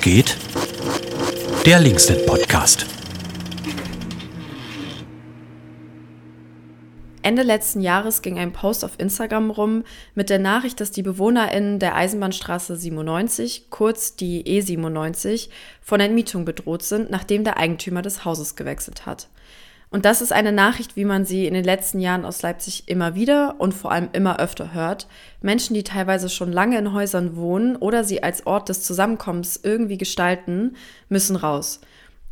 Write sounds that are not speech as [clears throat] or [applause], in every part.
Geht? Der Linksnet Podcast. Ende letzten Jahres ging ein Post auf Instagram rum mit der Nachricht, dass die BewohnerInnen der Eisenbahnstraße 97, kurz die E97, von Entmietung bedroht sind, nachdem der Eigentümer des Hauses gewechselt hat. Und das ist eine Nachricht, wie man sie in den letzten Jahren aus Leipzig immer wieder und vor allem immer öfter hört. Menschen, die teilweise schon lange in Häusern wohnen oder sie als Ort des Zusammenkommens irgendwie gestalten, müssen raus.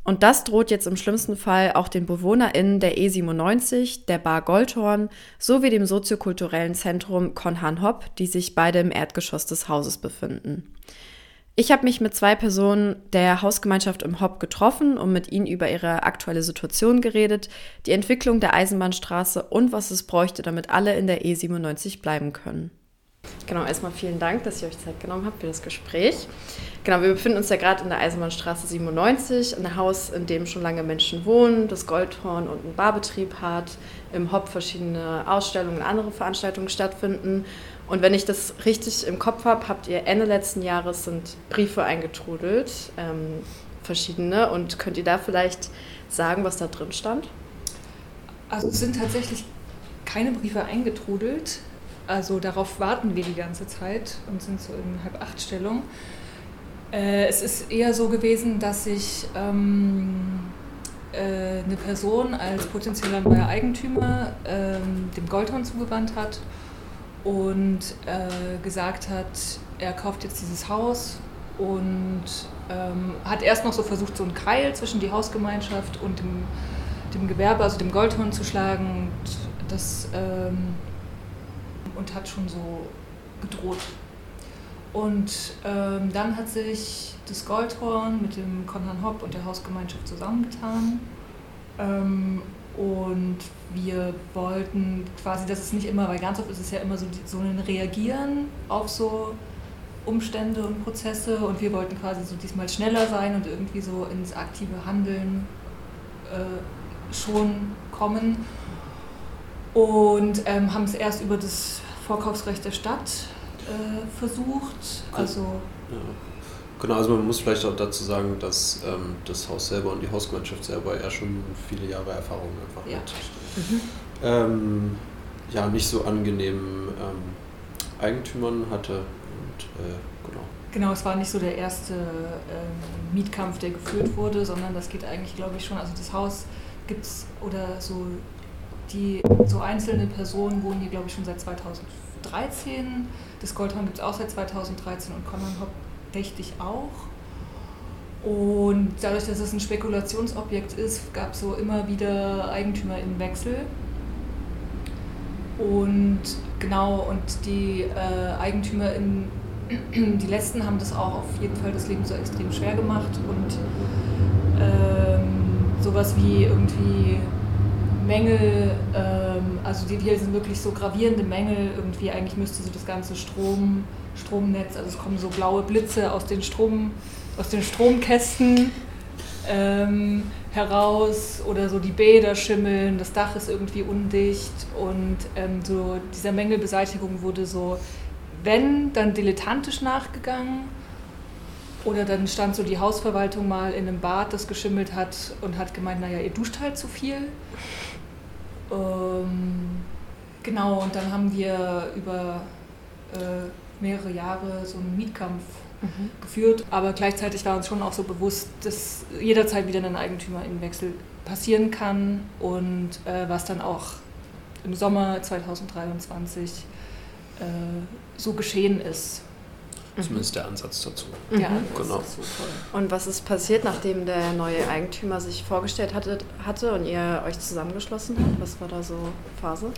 Und das droht jetzt im schlimmsten Fall auch den BewohnerInnen der E97, der Bar Goldhorn sowie dem soziokulturellen Zentrum Konhan Hopp, die sich beide im Erdgeschoss des Hauses befinden. Ich habe mich mit zwei Personen der Hausgemeinschaft im Hopp getroffen und mit ihnen über ihre aktuelle Situation geredet, die Entwicklung der Eisenbahnstraße und was es bräuchte, damit alle in der E97 bleiben können. Genau, erstmal vielen Dank, dass ihr euch Zeit genommen habt für das Gespräch. Genau, wir befinden uns ja gerade in der Eisenbahnstraße 97, in einem Haus, in dem schon lange Menschen wohnen, das Goldhorn und einen Barbetrieb hat, im Hop verschiedene Ausstellungen und andere Veranstaltungen stattfinden und wenn ich das richtig im Kopf habe, habt ihr Ende letzten Jahres sind Briefe eingetrudelt, ähm, verschiedene. Und könnt ihr da vielleicht sagen, was da drin stand? Also es sind tatsächlich keine Briefe eingetrudelt. Also darauf warten wir die ganze Zeit und sind so in halb acht Stellung. Äh, es ist eher so gewesen, dass sich ähm, äh, eine Person als potenzieller neuer Eigentümer ähm, dem Goldhorn zugewandt hat und äh, gesagt hat, er kauft jetzt dieses Haus und ähm, hat erst noch so versucht, so einen Keil zwischen die Hausgemeinschaft und dem, dem Gewerbe, also dem Goldhorn zu schlagen und, das, ähm, und hat schon so gedroht. Und ähm, dann hat sich das Goldhorn mit dem Konrad Hopp und der Hausgemeinschaft zusammengetan ähm, und wir wollten quasi, dass es nicht immer, weil ganz oft ist es ja immer so, so ein Reagieren auf so Umstände und Prozesse und wir wollten quasi so diesmal schneller sein und irgendwie so ins aktive Handeln äh, schon kommen und ähm, haben es erst über das Vorkaufsrecht der Stadt äh, versucht. Also ja. Genau, also man muss vielleicht auch dazu sagen, dass ähm, das Haus selber und die Hausgemeinschaft selber ja schon viele Jahre Erfahrung einfach ja. mit mhm. ähm, ja, nicht so angenehmen ähm, Eigentümern hatte. Und, äh, genau. genau, es war nicht so der erste ähm, Mietkampf, der geführt wurde, sondern das geht eigentlich, glaube ich, schon, also das Haus gibt es oder so die so einzelne Personen wohnen hier, glaube ich, schon seit 2013. Das Goldhorn gibt es auch seit 2013 und Conan Hopp richtig auch. Und dadurch, dass es ein Spekulationsobjekt ist, gab es so immer wieder Eigentümerinnenwechsel. Und genau, und die äh, EigentümerInnen, [clears throat] die letzten haben das auch auf jeden Fall das Leben so extrem schwer gemacht und ähm, sowas wie irgendwie Mängel, ähm, also die, hier sind wirklich so gravierende Mängel, irgendwie eigentlich müsste so das ganze Strom Stromnetz. Also es kommen so blaue Blitze aus den, Strom, aus den Stromkästen ähm, heraus oder so die Bäder schimmeln, das Dach ist irgendwie undicht und ähm, so dieser Mängelbeseitigung wurde so, wenn, dann dilettantisch nachgegangen. Oder dann stand so die Hausverwaltung mal in einem Bad, das geschimmelt hat und hat gemeint, naja, ihr duscht halt zu viel. Ähm, genau, und dann haben wir über äh, mehrere Jahre so einen Mietkampf mhm. geführt. Aber gleichzeitig war uns schon auch so bewusst, dass jederzeit wieder ein Eigentümerinnenwechsel passieren kann und äh, was dann auch im Sommer 2023 äh, so geschehen ist. Zumindest der Ansatz dazu. Ja, mhm. genau. Und was ist passiert, nachdem der neue Eigentümer sich vorgestellt hatte, hatte und ihr euch zusammengeschlossen habt? Was war da so Phase?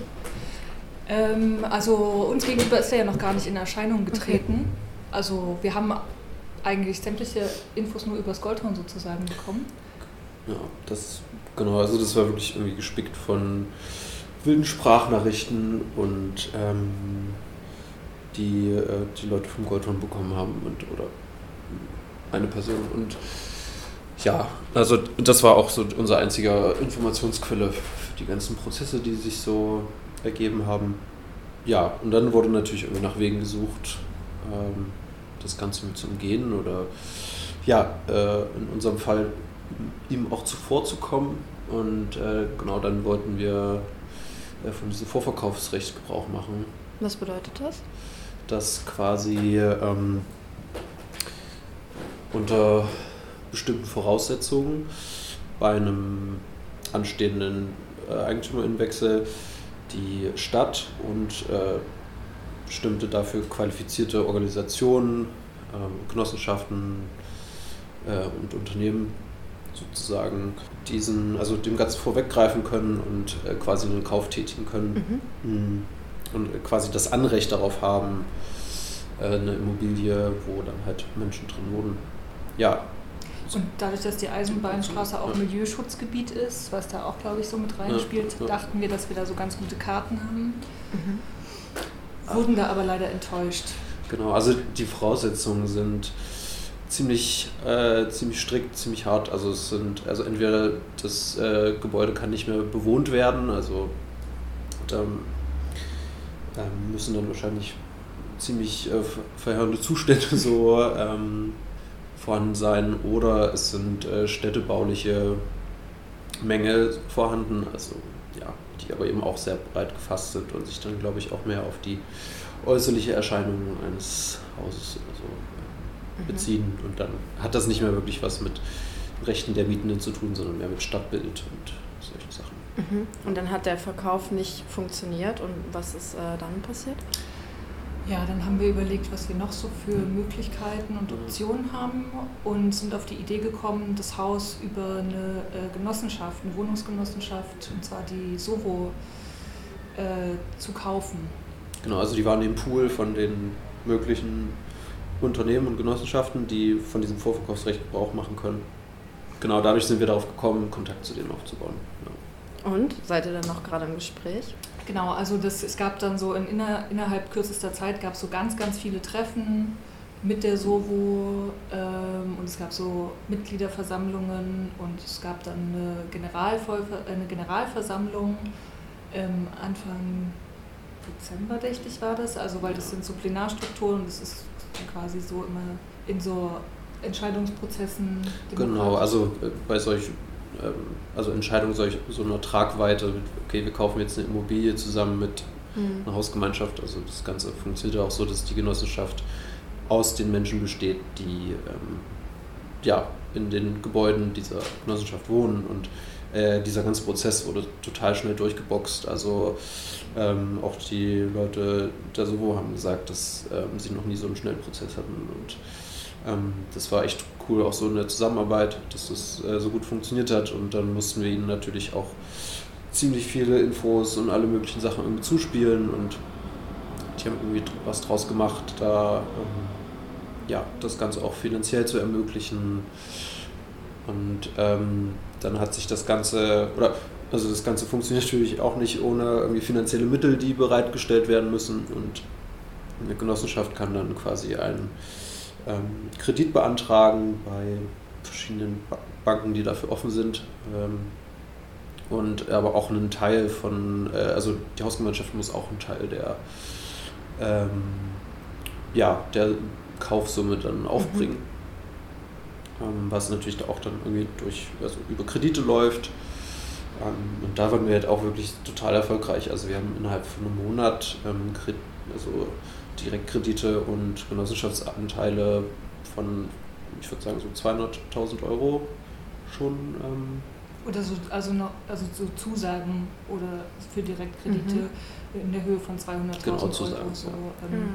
Ähm, also uns gegenüber ist er ja noch gar nicht in Erscheinung getreten. Okay. Also wir haben eigentlich sämtliche Infos nur übers Goldhorn sozusagen bekommen. Ja, das genau, also das war wirklich irgendwie gespickt von wilden Sprachnachrichten und ähm, die äh, die Leute vom Goldhorn bekommen haben und oder eine Person und ja, also das war auch so unser einziger Informationsquelle für die ganzen Prozesse, die sich so ergeben haben. Ja, und dann wurde natürlich irgendwie nach Wegen gesucht, ähm, das Ganze mit zu umgehen oder ja, äh, in unserem Fall ihm auch zuvorzukommen. Und äh, genau dann wollten wir äh, von diesem Vorverkaufsrecht Gebrauch machen. Was bedeutet das? Dass quasi ähm, unter bestimmten Voraussetzungen bei einem anstehenden äh, Eigentümerinnenwechsel die Stadt und äh, bestimmte dafür qualifizierte Organisationen, äh, Genossenschaften äh, und Unternehmen sozusagen diesen, also dem Ganzen vorweggreifen können und äh, quasi einen Kauf tätigen können mhm. und quasi das Anrecht darauf haben, äh, eine Immobilie, wo dann halt Menschen drin wohnen. Ja. Und dadurch, dass die Eisenbahnstraße auch. Milieuschutzgebiet ist, was da auch, glaube ich, so mit reinspielt, ja, ja. dachten wir, dass wir da so ganz gute Karten haben. Mhm. Wurden da aber leider enttäuscht. Genau, also die Voraussetzungen sind ziemlich, äh, ziemlich strikt, ziemlich hart. Also es sind, also entweder das äh, Gebäude kann nicht mehr bewohnt werden, also da ähm, müssen dann wahrscheinlich ziemlich äh, verheerende Zustände [laughs] so ähm, vorhanden sein oder es sind äh, städtebauliche Mängel vorhanden, also ja, die aber eben auch sehr breit gefasst sind und sich dann, glaube ich, auch mehr auf die äußerliche Erscheinung eines Hauses oder so Mhm. beziehen. Und dann hat das nicht mehr wirklich was mit Rechten der Mietenden zu tun, sondern mehr mit Stadtbild und solchen Sachen. Mhm. Und dann hat der Verkauf nicht funktioniert und was ist äh, dann passiert? Ja, dann haben wir überlegt, was wir noch so für Möglichkeiten und Optionen haben und sind auf die Idee gekommen, das Haus über eine äh, Genossenschaft, eine Wohnungsgenossenschaft, und zwar die Soho, äh, zu kaufen. Genau, also die waren im Pool von den möglichen Unternehmen und Genossenschaften, die von diesem Vorverkaufsrecht Gebrauch machen können. Genau dadurch sind wir darauf gekommen, Kontakt zu denen aufzubauen. Ja. Und seid ihr dann noch gerade im Gespräch? Genau, also das, es gab dann so in, inner, innerhalb kürzester Zeit gab es so ganz, ganz viele Treffen mit der SOVO ähm, und es gab so Mitgliederversammlungen und es gab dann eine, Generalvoll eine Generalversammlung ähm, Anfang Dezember, dächte ich, war das. Also, weil das sind so Plenarstrukturen und das ist quasi so immer in so Entscheidungsprozessen. Genau, also äh, bei solchen also Entscheidungen solch, so einer Tragweite, okay, wir kaufen jetzt eine Immobilie zusammen mit mhm. einer Hausgemeinschaft. Also das Ganze funktioniert ja auch so, dass die Genossenschaft aus den Menschen besteht, die ähm, ja, in den Gebäuden dieser Genossenschaft wohnen und äh, dieser ganze Prozess wurde total schnell durchgeboxt. Also ähm, auch die Leute der Sovo haben gesagt, dass ähm, sie noch nie so einen schnellen Prozess hatten. Und ähm, das war echt cool, auch so in der Zusammenarbeit, dass das äh, so gut funktioniert hat. Und dann mussten wir ihnen natürlich auch ziemlich viele Infos und alle möglichen Sachen irgendwie zuspielen. Und die haben irgendwie was draus gemacht, da ähm, ja, das Ganze auch finanziell zu ermöglichen. Und ähm, dann hat sich das Ganze, oder also das Ganze funktioniert natürlich auch nicht ohne irgendwie finanzielle Mittel, die bereitgestellt werden müssen. Und eine Genossenschaft kann dann quasi einen ähm, Kredit beantragen bei verschiedenen Banken, die dafür offen sind. Ähm, und aber auch einen Teil von, äh, also die Hausgemeinschaft muss auch einen Teil der, ähm, ja, der Kaufsumme dann aufbringen. Mhm. Was natürlich auch dann irgendwie durch, also über Kredite läuft. Ähm, und da waren wir halt auch wirklich total erfolgreich. Also wir haben innerhalb von einem Monat ähm, also Direktkredite und Genossenschaftsanteile von, ich würde sagen, so 200.000 Euro schon. Ähm, oder so, also noch, also so Zusagen oder für Direktkredite mhm. in der Höhe von 200.000 genau, Euro. Zusagen, so, ja. ähm,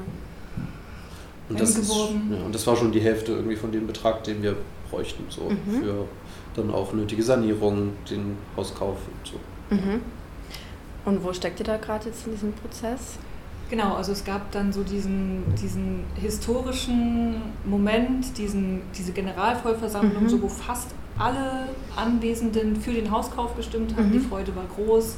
und, das ist, ja, und das war schon die Hälfte irgendwie von dem Betrag, den wir bräuchten, so mhm. für dann auch nötige Sanierung, den Hauskauf und so. Mhm. Und wo steckt ihr da gerade jetzt in diesem Prozess? Genau, also es gab dann so diesen, diesen historischen Moment, diesen, diese Generalvollversammlung, mhm. so wo fast alle Anwesenden für den Hauskauf gestimmt haben. Mhm. Die Freude war groß.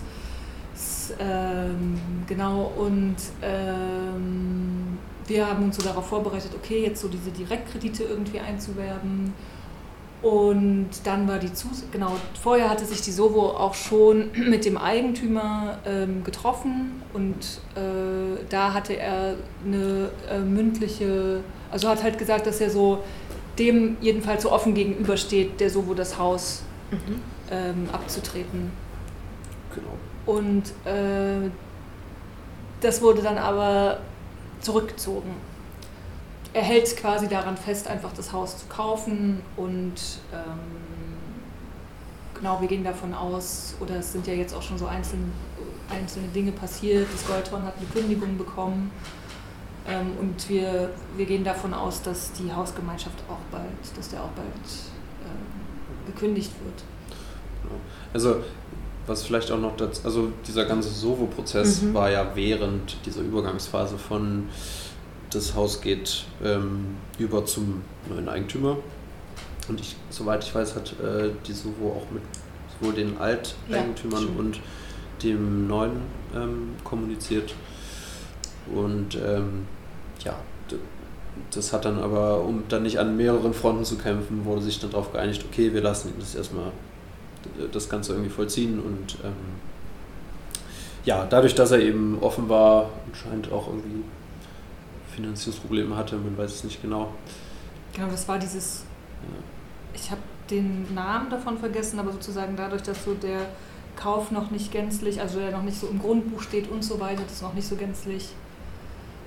Es, ähm, genau, und ähm, wir haben uns so darauf vorbereitet, okay, jetzt so diese Direktkredite irgendwie einzuwerben und dann war die Zus genau, vorher hatte sich die Sovo auch schon [clears throat] mit dem Eigentümer ähm, getroffen und äh, da hatte er eine äh, mündliche, also hat halt gesagt, dass er so dem jedenfalls so offen gegenübersteht, der Sovo das Haus Mhm. ähm, abzutreten. Genau. Und äh, das wurde dann aber zurückgezogen. Er hält quasi daran fest, einfach das Haus zu kaufen und ähm, genau, wir gehen davon aus, oder es sind ja jetzt auch schon so einzelne, einzelne Dinge passiert, das Goldhorn hat eine Kündigung bekommen ähm, und wir, wir gehen davon aus, dass die Hausgemeinschaft auch bald, dass der auch bald ähm, gekündigt wird. Also was vielleicht auch noch dazu, also dieser ganze Sovo-Prozess Mhm. war ja während dieser Übergangsphase von das Haus geht ähm, über zum neuen Eigentümer. Und ich, soweit ich weiß, hat äh, die Sovo auch mit sowohl den Alteigentümern stimmt. und dem neuen ähm, kommuniziert. Und ähm, ja, das hat dann aber, um dann nicht an mehreren Fronten zu kämpfen, wurde sich dann darauf geeinigt, okay, wir lassen das erstmal das Ganze irgendwie vollziehen und ähm, ja, dadurch, dass er eben offen war, anscheinend auch irgendwie Finanzierungsprobleme hatte, man weiß es nicht genau. Genau, das war dieses Ja. ich habe den Namen davon vergessen, aber sozusagen dadurch, dass so der Kauf noch nicht gänzlich, also der noch nicht so im Grundbuch steht und so weiter, das noch nicht so gänzlich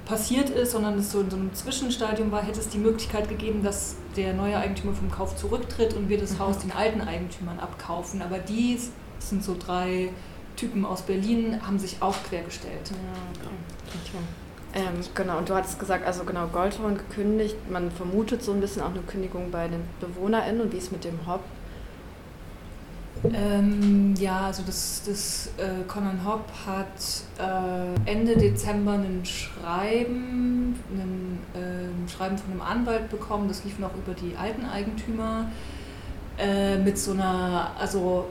passiert ist, sondern es so in so einem Zwischenstadium war, hätte es die Möglichkeit gegeben, dass der neue Eigentümer vom Kauf zurücktritt und wir das Mhm. Haus den alten Eigentümern abkaufen. Aber die das sind so drei Typen aus Berlin, haben sich auch quergestellt. Ja, okay. okay. Ähm, genau, und du hattest gesagt, also genau, Goldhorn gekündigt. Man vermutet so ein bisschen auch eine Kündigung bei den BewohnerInnen. Und wie ist mit dem Hop? Ähm, ja, also das, das äh, Conan Hopp hat äh, Ende Dezember ein Schreiben, ein ähm, Schreiben von einem Anwalt bekommen, das lief noch über die alten Eigentümer äh, mit so einer, also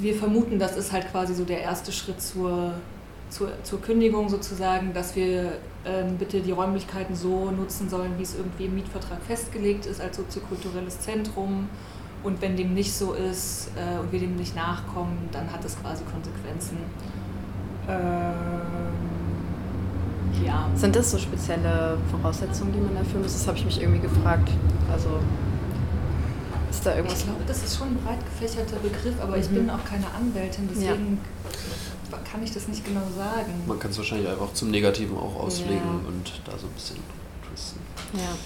wir vermuten, das ist halt quasi so der erste Schritt zur, zur, zur Kündigung sozusagen, dass wir ähm, bitte die Räumlichkeiten so nutzen sollen, wie es irgendwie im Mietvertrag festgelegt ist, als soziokulturelles Zentrum. Und wenn dem nicht so ist äh, und wir dem nicht nachkommen, dann hat das quasi Konsequenzen. Ähm, ja. Sind das so spezielle Voraussetzungen, die man erfüllen muss? Das habe ich mich irgendwie gefragt. Also ist da irgendwas? Ich glaube, das ist schon ein breit gefächerter Begriff, aber ich Mhm. bin auch keine Anwältin, deswegen kann ich das nicht genau sagen. Man kann es wahrscheinlich einfach zum Negativen auch auslegen Ja. und da so ein bisschen twisten. Ja.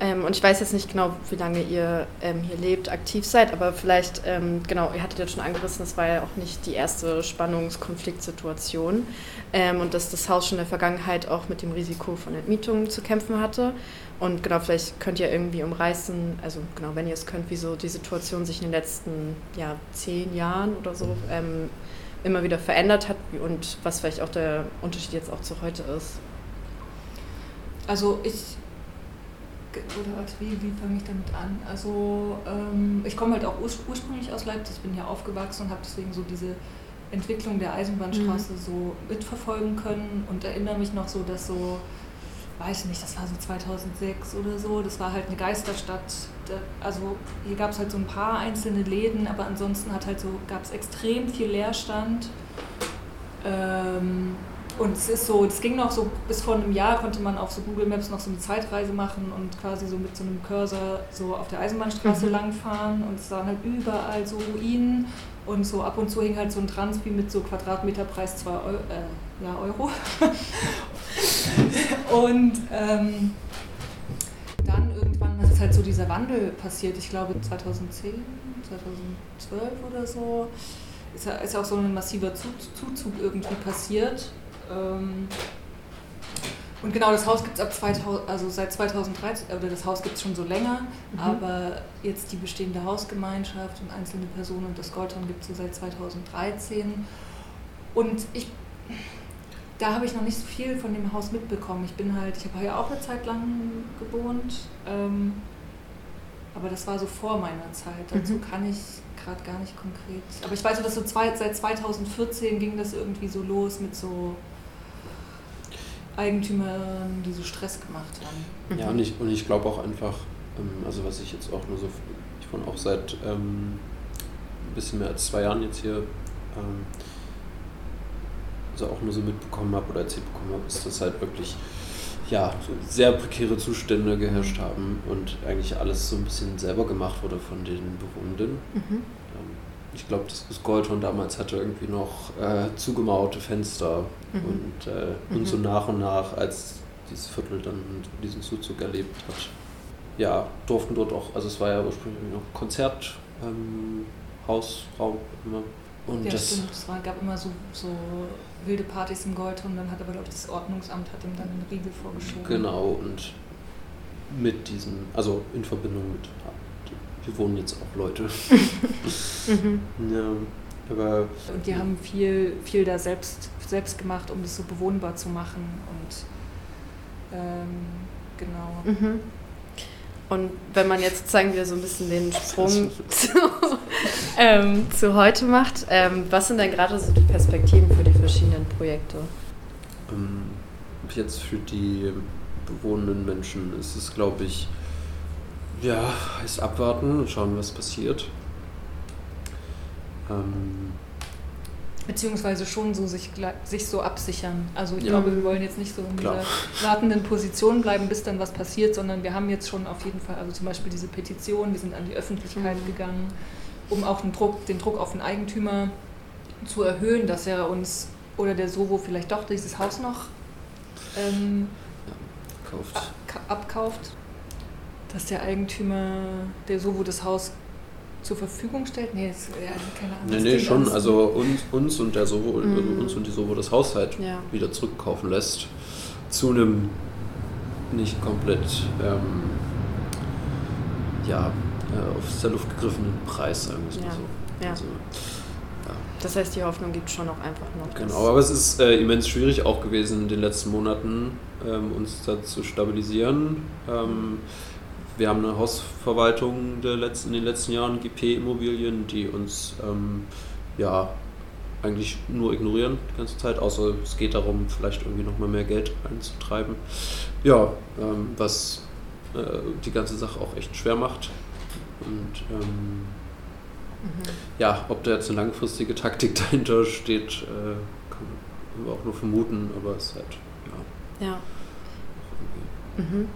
Ähm, und ich weiß jetzt nicht genau, wie lange ihr ähm, hier lebt, aktiv seid, aber vielleicht, ähm, genau, ihr hattet ja schon angerissen, das war ja auch nicht die erste Spannungskonfliktsituation ähm, und dass das Haus schon in der Vergangenheit auch mit dem Risiko von Entmietungen zu kämpfen hatte. Und genau, vielleicht könnt ihr irgendwie umreißen, also genau, wenn ihr es könnt, wie so die Situation sich in den letzten ja, zehn Jahren oder so ähm, immer wieder verändert hat und was vielleicht auch der Unterschied jetzt auch zu heute ist. Also ich, oder wie, wie fange ich damit an? Also ähm, ich komme halt auch urs ursprünglich aus Leipzig, bin hier aufgewachsen und habe deswegen so diese Entwicklung der Eisenbahnstraße so mitverfolgen können und erinnere mich noch so, dass so, weiß ich nicht, das war so 2006 oder so, das war halt eine Geisterstadt. Also hier gab es halt so ein paar einzelne Läden, aber ansonsten hat halt so, gab es extrem viel Leerstand. Ähm, und es ist so, es ging noch so, bis vor einem Jahr konnte man auf so Google Maps noch so eine Zeitreise machen und quasi so mit so einem Cursor so auf der Eisenbahnstraße Mhm. langfahren und es waren halt überall so Ruinen und so ab und zu hing halt so ein Transpi mit so Quadratmeterpreis 2 Euro, äh, ja, Euro. und ähm, dann irgendwann ist halt so dieser Wandel passiert, ich glaube 2010, 2012 oder so, ist ja, ist auch so ein massiver Zu- Zuzug irgendwie passiert. Ähm, und genau, das Haus gibt es ab 2000, also seit 2013, oder das Haus gibt es schon so länger, Mhm. aber jetzt die bestehende Hausgemeinschaft und einzelne Personen und das Goldhorn gibt es so seit 2013. Und ich, da habe ich noch nicht so viel von dem Haus mitbekommen. Ich bin halt, ich habe hier auch eine Zeit lang gewohnt, ähm, aber das war so vor meiner Zeit. Dazu Mhm. kann ich gerade gar nicht konkret. Aber ich weiß, nur, dass so zwei, seit 2014 ging das irgendwie so los mit so Eigentümern, die so Stress gemacht haben. Ja, und ich, und ich glaube auch einfach, ähm, also was ich jetzt auch nur so, ich wohne auch seit ähm, ein bisschen mehr als zwei Jahren jetzt hier, ähm, also auch nur so mitbekommen habe oder erzählt bekommen habe, ist das halt wirklich ja, sehr prekäre Zustände geherrscht haben und eigentlich alles so ein bisschen selber gemacht wurde von den Bewohnenden. Mhm. Ähm, ich glaube, das, das Goldhorn damals hatte irgendwie noch äh, zugemauerte Fenster mhm. und, äh, und mhm. so nach und nach, als dieses Viertel dann diesen Zuzug erlebt hat, ja, durften dort auch, also es war ja ursprünglich noch Konzerthausraum ähm, immer. Und ja, das stimmt. Es war, gab immer so, so wilde Partys im Gold und dann hat aber, glaube ich, das Ordnungsamt hat ihm dann einen Riegel vorgeschoben. Genau, und mit diesen, also in Verbindung mit, hier wohnen jetzt auch Leute. [laughs] mhm. ja, aber, und die haben viel, viel da selbst, selbst gemacht, um das so bewohnbar zu machen und ähm, genau. Mhm. Und wenn man jetzt sozusagen wieder so ein bisschen den Sprung [laughs] zu, ähm, zu heute macht, ähm, was sind denn gerade so die Perspektiven für die verschiedenen Projekte? Ähm, jetzt für die bewohnenden Menschen ist es, glaube ich, ja, heißt abwarten und schauen, was passiert. Ähm, Beziehungsweise schon so sich, sich so absichern. Also ich ja. glaube, wir wollen jetzt nicht so in Klar. dieser wartenden Position bleiben, bis dann was passiert, sondern wir haben jetzt schon auf jeden Fall, also zum Beispiel diese Petition, wir sind an die Öffentlichkeit mhm. gegangen, um auch den Druck, den Druck auf den Eigentümer zu erhöhen, dass er uns oder der Sovo vielleicht doch dieses Haus noch ähm, ja, ab, abkauft. Dass der Eigentümer der Sovo das Haus zur Verfügung stellt? Nee, das, ja, keine Ahnung. Nee, nee, schon. Also uns, uns und der Sovo, mhm. also uns und die Sovo das Haus halt ja. wieder zurückkaufen lässt. Zu einem nicht komplett ähm, ja, äh, auf der Luft gegriffenen Preis, sagen wir es ja. mal so. Ja. Also. Das heißt, die Hoffnung gibt schon auch einfach noch. Genau, aber es ist äh, immens schwierig auch gewesen in den letzten Monaten, ähm, uns da zu stabilisieren. Ähm, wir haben eine Hausverwaltung in den letzten Jahren, GP Immobilien, die uns ähm, ja eigentlich nur ignorieren die ganze Zeit, außer es geht darum, vielleicht irgendwie nochmal mehr Geld einzutreiben. Ja, ähm, was äh, die ganze Sache auch echt schwer macht. Und ähm, mhm. ja, ob da jetzt eine langfristige Taktik [laughs] dahinter steht, äh, kann man auch nur vermuten, aber es ist halt, ja. Ja. Mhm.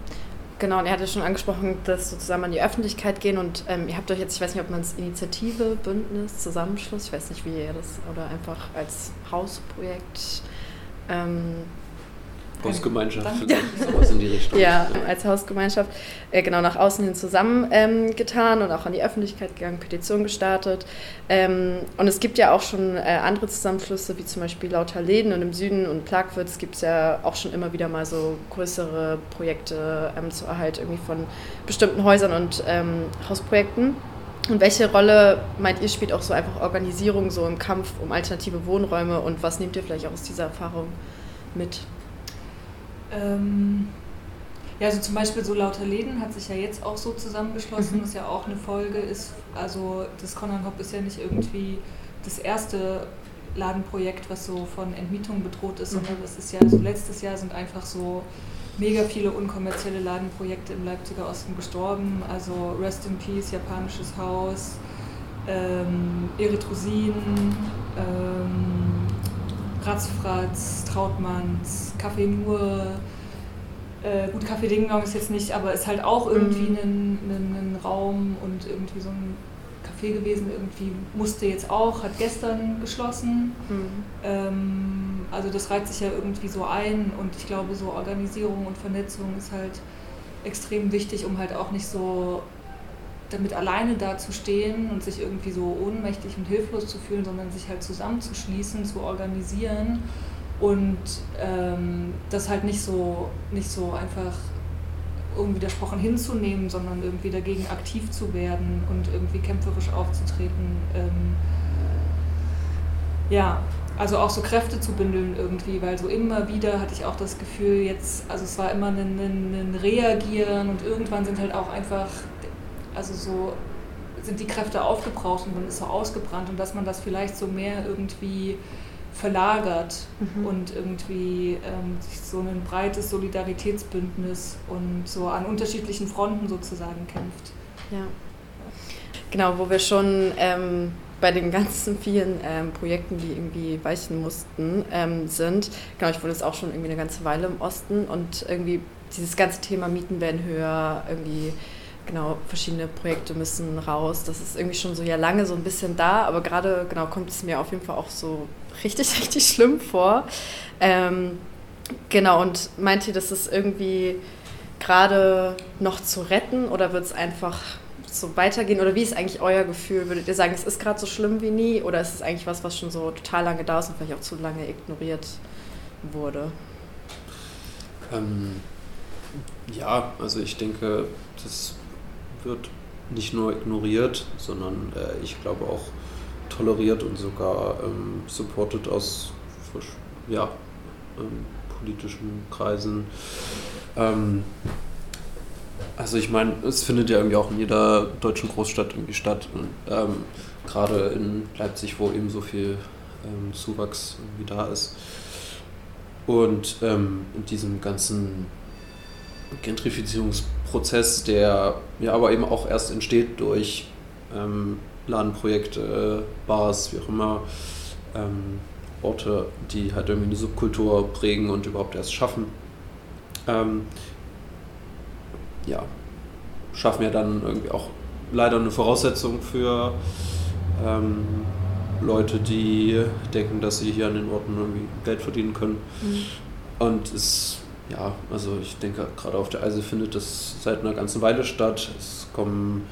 Genau, und er hatte schon angesprochen, dass sozusagen an die Öffentlichkeit gehen und ähm, ihr habt euch jetzt, ich weiß nicht, ob man es Initiative, Bündnis, Zusammenschluss, ich weiß nicht, wie ihr das, oder einfach als Hausprojekt ähm, Hausgemeinschaft, sowas in die Richtung. Ja, als Hausgemeinschaft äh, genau nach außen hin zusammengetan ähm, und auch an die Öffentlichkeit gegangen, Petition gestartet. Ähm, und es gibt ja auch schon äh, andere Zusammenschlüsse, wie zum Beispiel Lauter Läden und im Süden und Plagwitz gibt es ja auch schon immer wieder mal so größere Projekte ähm, zur Erhalt irgendwie von bestimmten Häusern und ähm, Hausprojekten. Und welche Rolle meint ihr spielt auch so einfach Organisierung so im Kampf um alternative Wohnräume und was nehmt ihr vielleicht auch aus dieser Erfahrung mit? Ähm, ja, also zum Beispiel so lauter Läden hat sich ja jetzt auch so zusammengeschlossen, mhm. was ja auch eine Folge ist. Also das Conan Hop ist ja nicht irgendwie das erste Ladenprojekt, was so von Entmietung bedroht ist, mhm. sondern das ist ja so letztes Jahr sind einfach so mega viele unkommerzielle Ladenprojekte im Leipziger Osten gestorben. Also Rest in Peace, japanisches Haus, ähm, Erythrosin, ähm, Ratzfratz, Trautmanns, Café Nur. Äh, gut, Café Dingong ist jetzt nicht, aber ist halt auch irgendwie mhm. ein, ein, ein, Raum und irgendwie so ein Café gewesen. Irgendwie musste jetzt auch, hat gestern geschlossen. Mhm. Ähm, also das reiht sich ja irgendwie so ein und ich glaube, so Organisierung und Vernetzung ist halt extrem wichtig, um halt auch nicht so damit alleine dazustehen und sich irgendwie so ohnmächtig und hilflos zu fühlen, sondern sich halt zusammenzuschließen, zu organisieren und ähm, das halt nicht so, nicht so einfach unwidersprochen hinzunehmen, sondern irgendwie dagegen aktiv zu werden und irgendwie kämpferisch aufzutreten. Ähm, ja, also auch so Kräfte zu bündeln irgendwie, weil so immer wieder hatte ich auch das Gefühl, jetzt, also es war immer ein, ein, ein Reagieren und irgendwann sind halt auch einfach also so sind die Kräfte aufgebraucht und dann ist er ausgebrannt und dass man das vielleicht so mehr irgendwie verlagert mhm. und irgendwie ähm, so ein breites Solidaritätsbündnis und so an unterschiedlichen Fronten sozusagen kämpft. Ja. Genau, wo wir schon ähm, bei den ganzen vielen ähm, Projekten, die irgendwie weichen mussten, ähm, sind, genau, ich wohne jetzt auch schon irgendwie eine ganze Weile im Osten und irgendwie dieses ganze Thema Mieten werden höher, irgendwie genau, verschiedene Projekte müssen raus. Das ist irgendwie schon so ja lange so ein bisschen da, aber gerade genau kommt es mir auf jeden Fall auch so [laughs] richtig, richtig schlimm vor. Ähm, genau, und meint ihr, das ist irgendwie gerade noch zu retten oder wird es einfach so weitergehen? Oder wie ist eigentlich euer Gefühl? Würdet ihr sagen, es ist gerade so schlimm wie nie oder ist es eigentlich was, was schon so total lange da ist und vielleicht auch zu lange ignoriert wurde? Ähm, ja, also ich denke, das wird nicht nur ignoriert, sondern äh, ich glaube auch toleriert und sogar ähm, supported aus ja, ähm, politischen Kreisen. Ähm, also ich meine, es findet ja irgendwie auch in jeder deutschen Großstadt irgendwie statt. Und, ähm, gerade in Leipzig, wo eben so viel ähm, Zuwachs irgendwie da ist. Und ähm, in diesem ganzen Gentrifizierungsprozess, der ja aber eben auch erst entsteht durch ähm, Ladenprojekte, Bars, wie auch immer, ähm, Orte, die halt irgendwie eine Subkultur prägen und überhaupt erst schaffen. Ähm, ja, schaffen ja dann irgendwie auch leider eine Voraussetzung für ähm, Leute, die denken, dass sie hier an den Orten irgendwie Geld verdienen können. Mhm. Und es ja, also ich denke, gerade auf der Eise findet das seit einer ganzen Weile statt. Es kommen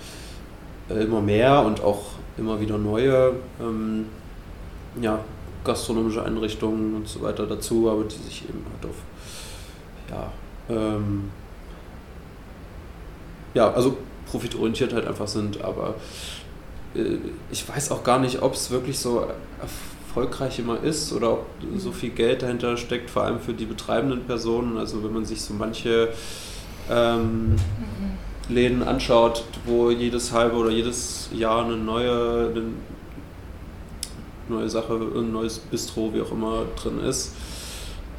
äh, immer mehr und auch immer wieder neue ähm, ja, gastronomische Einrichtungen und so weiter dazu, aber die sich eben halt auf, ja, ähm, ja, also profitorientiert halt einfach sind, aber äh, ich weiß auch gar nicht, ob es wirklich so erfolgreich immer ist oder ob so viel Geld dahinter steckt, vor allem für die betreibenden Personen. Also wenn man sich so manche ähm. Läden anschaut, wo jedes halbe oder jedes Jahr eine neue, eine neue Sache, ein neues Bistro, wie auch immer, drin ist.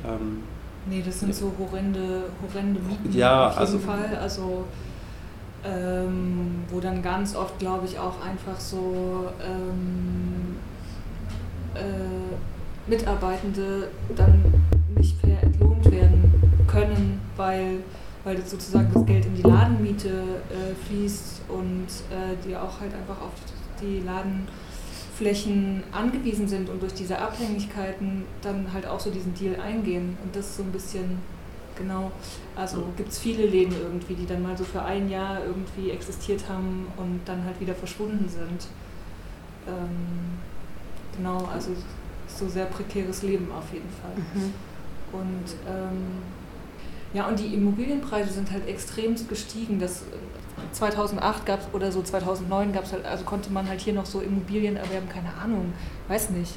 Ähm, nee, das sind so horrende, horrende Mieten ja, auf jeden also, Fall. Also ähm, wo dann ganz oft, glaube ich, auch einfach so ähm, äh, Mitarbeitende dann nicht fair entlohnt werden können, weil, weil sozusagen das Geld in die Ladenmiete äh, fließt und äh, die auch halt einfach auf die Ladenflächen angewiesen sind und durch diese Abhängigkeiten dann halt auch so diesen Deal eingehen. Und das ist so ein bisschen genau. Also gibt es viele Läden irgendwie, die dann mal so für ein Jahr irgendwie existiert haben und dann halt wieder verschwunden sind. Ähm, Genau, also so sehr prekäres Leben auf jeden Fall. Mhm. Und ähm, ja, und die Immobilienpreise sind halt extremst gestiegen. Das 2008 gab es oder so 2009 gab es halt, also konnte man halt hier noch so Immobilien erwerben, keine Ahnung, weiß nicht.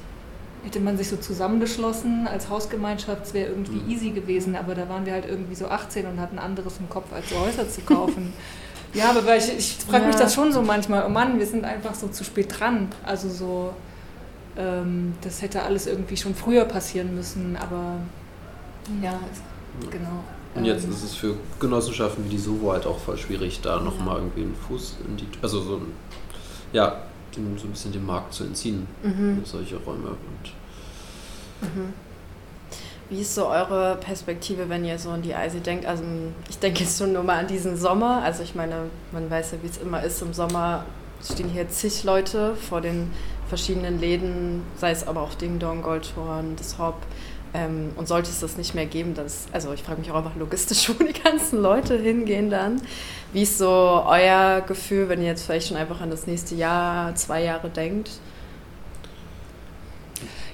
Hätte man sich so zusammengeschlossen als Hausgemeinschaft, es wäre irgendwie mhm. easy gewesen, aber da waren wir halt irgendwie so 18 und hatten anderes im Kopf, als so Häuser zu kaufen. [laughs] ja, aber ich, ich frage ja. mich das schon so manchmal, oh Mann, wir sind einfach so zu spät dran. Also so, ähm, das hätte alles irgendwie schon früher passieren müssen, aber ja, genau. Und jetzt ähm, ist es für Genossenschaften wie die Sovo halt auch voll schwierig, da nochmal ja. irgendwie einen Fuß in die, also so ein, ja, dem, so ein bisschen den Markt zu entziehen, mhm. solche Räume. Und mhm. Wie ist so eure Perspektive, wenn ihr so an die Eise denkt? Also ich denke jetzt schon nur mal an diesen Sommer. Also ich meine, man weiß ja, wie es immer ist. Im Sommer stehen hier zig Leute vor den verschiedenen Läden, sei es aber auch Ding Dong, Goldhorn, das Hop. Ähm, und sollte es das nicht mehr geben, dass, also ich frage mich auch einfach logistisch, [laughs] wo die ganzen Leute hingehen dann. Wie ist so euer Gefühl, wenn ihr jetzt vielleicht schon einfach an das nächste Jahr, zwei Jahre denkt?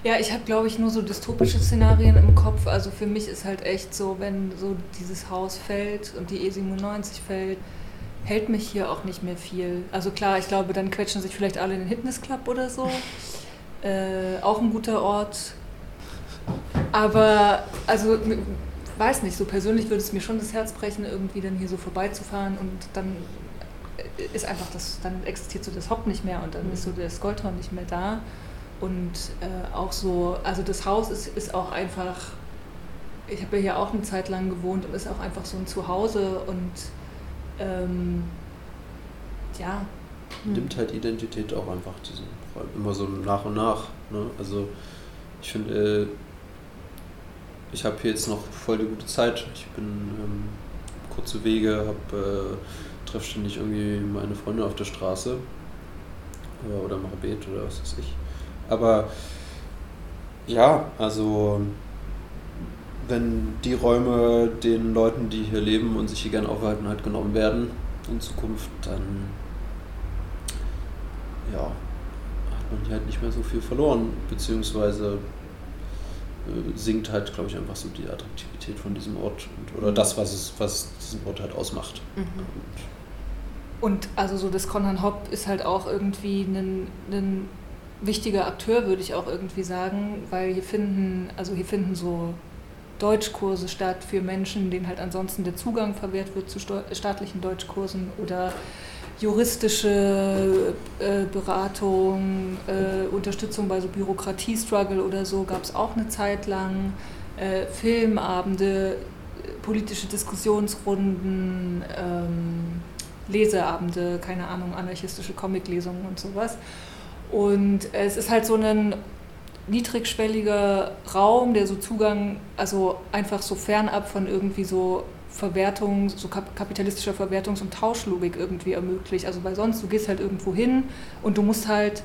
Ja, ich habe, glaube ich, nur so dystopische Szenarien im Kopf. Also für mich ist halt echt so, wenn so dieses Haus fällt und die E97 fällt, hält mich hier auch nicht mehr viel. Also klar, ich glaube, dann quetschen sich vielleicht alle in den Fitnessclub oder so. [laughs] Äh, auch ein guter Ort. Aber, also, weiß nicht, so persönlich würde es mir schon das Herz brechen, irgendwie dann hier so vorbeizufahren und dann ist einfach das, dann existiert so das Hop nicht mehr und dann ist so das Goldhorn nicht mehr da. Und äh, auch so, also das Haus ist, ist auch einfach, ich habe ja hier auch eine Zeit lang gewohnt und ist auch einfach so ein Zuhause und ähm, ja, mhm. nimmt halt Identität auch einfach diesen Räumen immer so nach und nach. Ne? Also ich finde, äh, ich habe hier jetzt noch voll die gute Zeit. Ich bin ähm, kurze Wege, habe äh, treffe ständig irgendwie meine Freunde auf der Straße oder, oder mache Bet oder was weiß ich. Aber ja, also wenn die Räume den Leuten, die hier leben und sich hier gerne aufhalten, halt genommen werden in Zukunft, dann ja, hat man hier halt nicht mehr so viel verloren, beziehungsweise äh, sinkt halt, glaube ich, einfach so die Attraktivität von diesem Ort und, oder das, was es, was diesen Ort halt ausmacht. Mhm. Und, und, also so das Konrad Hopp ist halt auch irgendwie ein, ein wichtiger Akteur, würde ich auch irgendwie sagen, weil hier finden, also hier finden so Deutschkurse statt für Menschen, denen halt ansonsten der Zugang verwehrt wird zu staatlichen Deutschkursen oder juristische äh, Beratung, äh, Unterstützung bei so Bürokratiestruggle oder so gab es auch eine Zeit lang, äh, Filmabende, politische Diskussionsrunden, ähm, Leseabende, keine Ahnung, anarchistische Comiclesungen und sowas. Und es ist halt so ein niedrigschwelliger Raum, der so Zugang, also einfach so fernab von irgendwie so Verwertung, so kapitalistischer Verwertungs- und Tauschlogik irgendwie ermöglicht. Also weil sonst, du gehst halt irgendwo hin und du musst halt,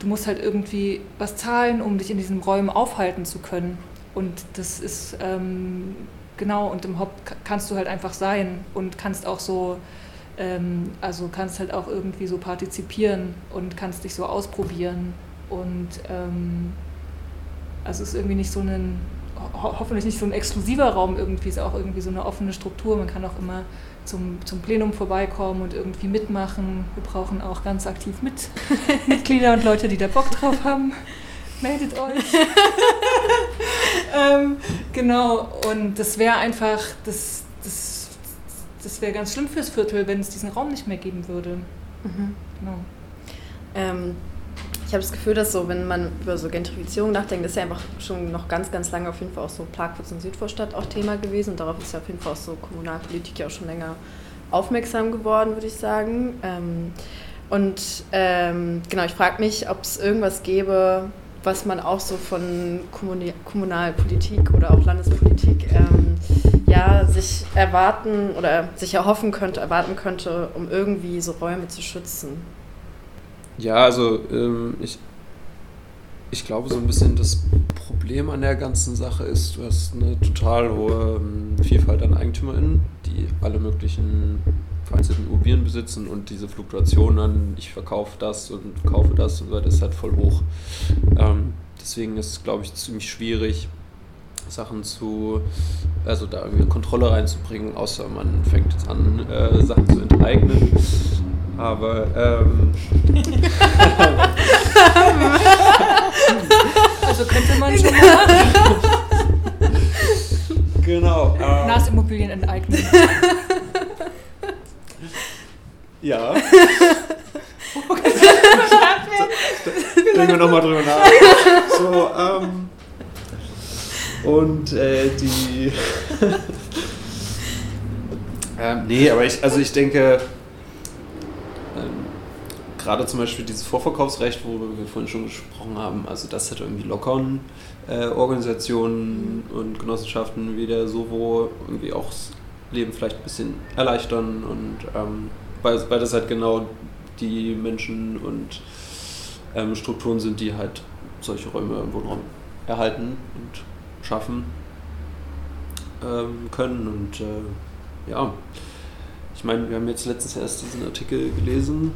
du musst halt irgendwie was zahlen, um dich in diesen Räumen aufhalten zu können. Und das ist ähm, genau, und im Hop kannst du halt einfach sein und kannst auch so, ähm, also kannst halt auch irgendwie so partizipieren und kannst dich so ausprobieren und ähm, also es ist irgendwie nicht so ein, ho hoffentlich nicht so ein exklusiver Raum irgendwie, es ist auch irgendwie so eine offene Struktur. Man kann auch immer zum, zum Plenum vorbeikommen und irgendwie mitmachen. Wir brauchen auch ganz aktiv mit [laughs] Mitglieder und Leute, die da Bock drauf haben. Meldet euch. [laughs] ähm, genau, und das wäre einfach, das, das, das wäre ganz schlimm fürs Viertel, wenn es diesen Raum nicht mehr geben würde. Mhm. Genau. Ähm, ich habe das Gefühl, dass so, wenn man über so Gentrifizierung nachdenkt, ist ja einfach schon noch ganz, ganz lange auf jeden Fall auch so Plagwitz und Südvorstadt auch Thema gewesen. Und darauf ist ja auf jeden Fall auch so Kommunalpolitik ja auch schon länger aufmerksam geworden, würde ich sagen. Ähm, und ähm, genau, ich frage mich, ob es irgendwas gäbe, was man auch so von Kommuni Kommunalpolitik oder auch Landespolitik ähm, ja, sich erwarten oder sich erhoffen könnte, erwarten könnte, um irgendwie so Räume zu schützen. Ja, also ähm, ich, ich glaube so ein bisschen das Problem an der ganzen Sache ist, du hast eine total hohe ähm, Vielfalt an EigentümerInnen, die alle möglichen vereinzelten Immobilien besitzen und diese Fluktuation an ich verkaufe das und kaufe das und so weiter ist halt voll hoch. Ähm, deswegen ist es, glaube ich, ziemlich schwierig, Sachen zu, also da irgendwie eine Kontrolle reinzubringen, außer man fängt jetzt an, äh, Sachen zu enteignen. Aber ähm, [laughs] also könnte man schon mal [laughs] genau. Ähm, NAS-Immobilien enteignen. ja. [laughs] Denken wir nochmal drüber nach. So, ähm, und äh, die. ähm, nee, aber ich, also ich denke, gerade zum Beispiel dieses Vorverkaufsrecht, worüber wir vorhin schon gesprochen haben, also das hat irgendwie lockern äh, Organisationen und Genossenschaften wie der Sovo irgendwie auch das Leben vielleicht ein bisschen erleichtern und ähm, weil, weil das halt genau die Menschen und ähm, Strukturen sind, die halt solche Räume im Wohnraum erhalten und schaffen ähm, können und äh, ja, ich meine, wir haben jetzt letztens erst diesen Artikel gelesen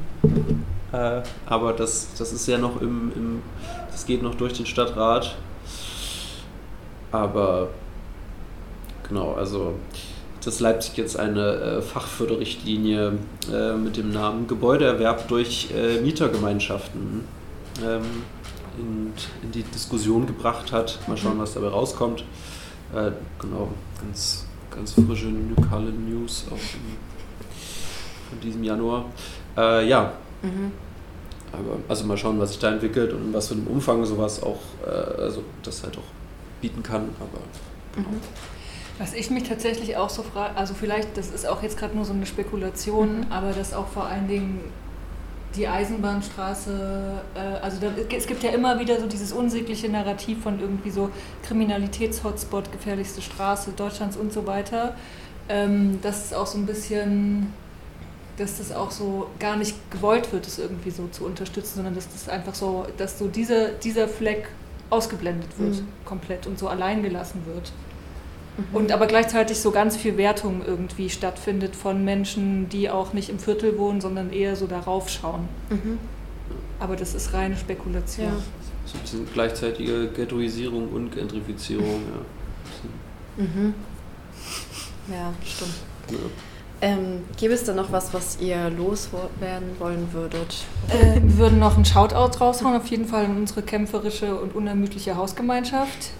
äh, aber das, das ist ja noch im, im, das geht noch durch den Stadtrat. Aber genau, also dass Leipzig jetzt eine äh, Fachförderrichtlinie äh, mit dem Namen Gebäudeerwerb durch äh, Mietergemeinschaften ähm, in, in, die Diskussion gebracht hat. Mal schauen, was dabei rauskommt. Äh, genau, ganz, ganz frische lokale News auch von diesem Januar. Äh, ja, Mhm. Aber also mal schauen, was sich da entwickelt und was für einen Umfang sowas auch, äh, also das halt auch bieten kann. Aber genau. Mhm. Was ich mich tatsächlich auch so frage, also vielleicht, das ist auch jetzt gerade nur so eine Spekulation, mhm. aber dass auch vor allen Dingen die Eisenbahnstraße, äh, also da, es gibt ja immer wieder so dieses unsägliche Narrativ von irgendwie so Kriminalitätshotspot, gefährlichste Straße Deutschlands und so weiter. Ähm, das ist auch so ein bisschen, dass das auch so gar nicht gewollt wird, das irgendwie so zu unterstützen, sondern dass das einfach so, dass so diese, dieser Fleck ausgeblendet wird, mhm. komplett und so allein gelassen wird. Mhm. Und aber gleichzeitig so ganz viel Wertung irgendwie stattfindet von Menschen, die auch nicht im Viertel wohnen, sondern eher so darauf schauen. Mhm. Aber das ist reine Spekulation. Ja. So ein bisschen gleichzeitige Ghettoisierung und Gentrifizierung, ja. Mhm. Ja, stimmt. Ja. Ähm, gäbe es da noch was, was ihr loswerden wollen würdet? Äh, wir würden noch einen Shoutout raushauen, auf jeden Fall in unsere kämpferische und unermüdliche Hausgemeinschaft.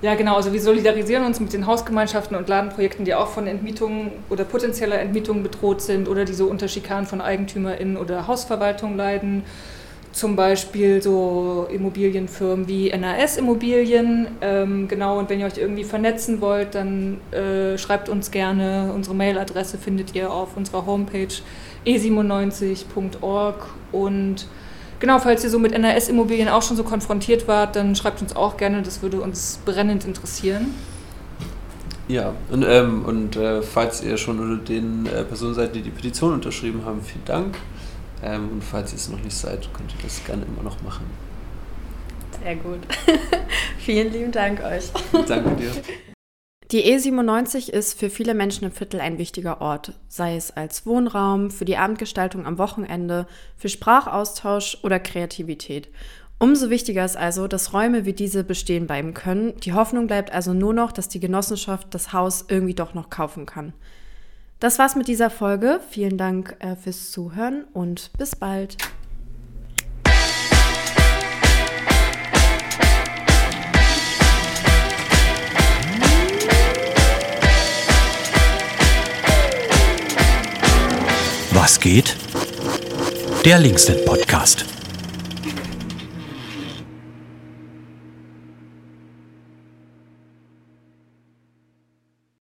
Ja, genau. Also wir solidarisieren uns mit den Hausgemeinschaften und Ladenprojekten, die auch von Entmietungen oder potenzieller Entmietungen bedroht sind oder die so unter Schikanen von EigentümerInnen oder Hausverwaltung leiden. Zum Beispiel so Immobilienfirmen wie NAS Immobilien. Ähm, genau, und wenn ihr euch irgendwie vernetzen wollt, dann äh, schreibt uns gerne. Unsere Mailadresse findet ihr auf unserer Homepage e97.org und Genau, falls ihr so mit NRS-Immobilien auch schon so konfrontiert wart, dann schreibt uns auch gerne, das würde uns brennend interessieren. Ja, und, ähm, und äh, falls ihr schon unter den äh, Personen seid, die die Petition unterschrieben haben, vielen Dank. Ähm, und falls ihr es noch nicht seid, könnt ihr das gerne immer noch machen. Sehr gut. [laughs] vielen lieben Dank euch. Danke dir. Die E97 ist für viele Menschen im Viertel ein wichtiger Ort, sei es als Wohnraum, für die Abendgestaltung am Wochenende, für Sprachaustausch oder Kreativität. Umso wichtiger ist also, dass Räume wie diese bestehen bleiben können. Die Hoffnung bleibt also nur noch, dass die Genossenschaft das Haus irgendwie doch noch kaufen kann. Das war's mit dieser Folge. Vielen Dank äh, fürs Zuhören und bis bald. Was geht? Der Linksnet Podcast.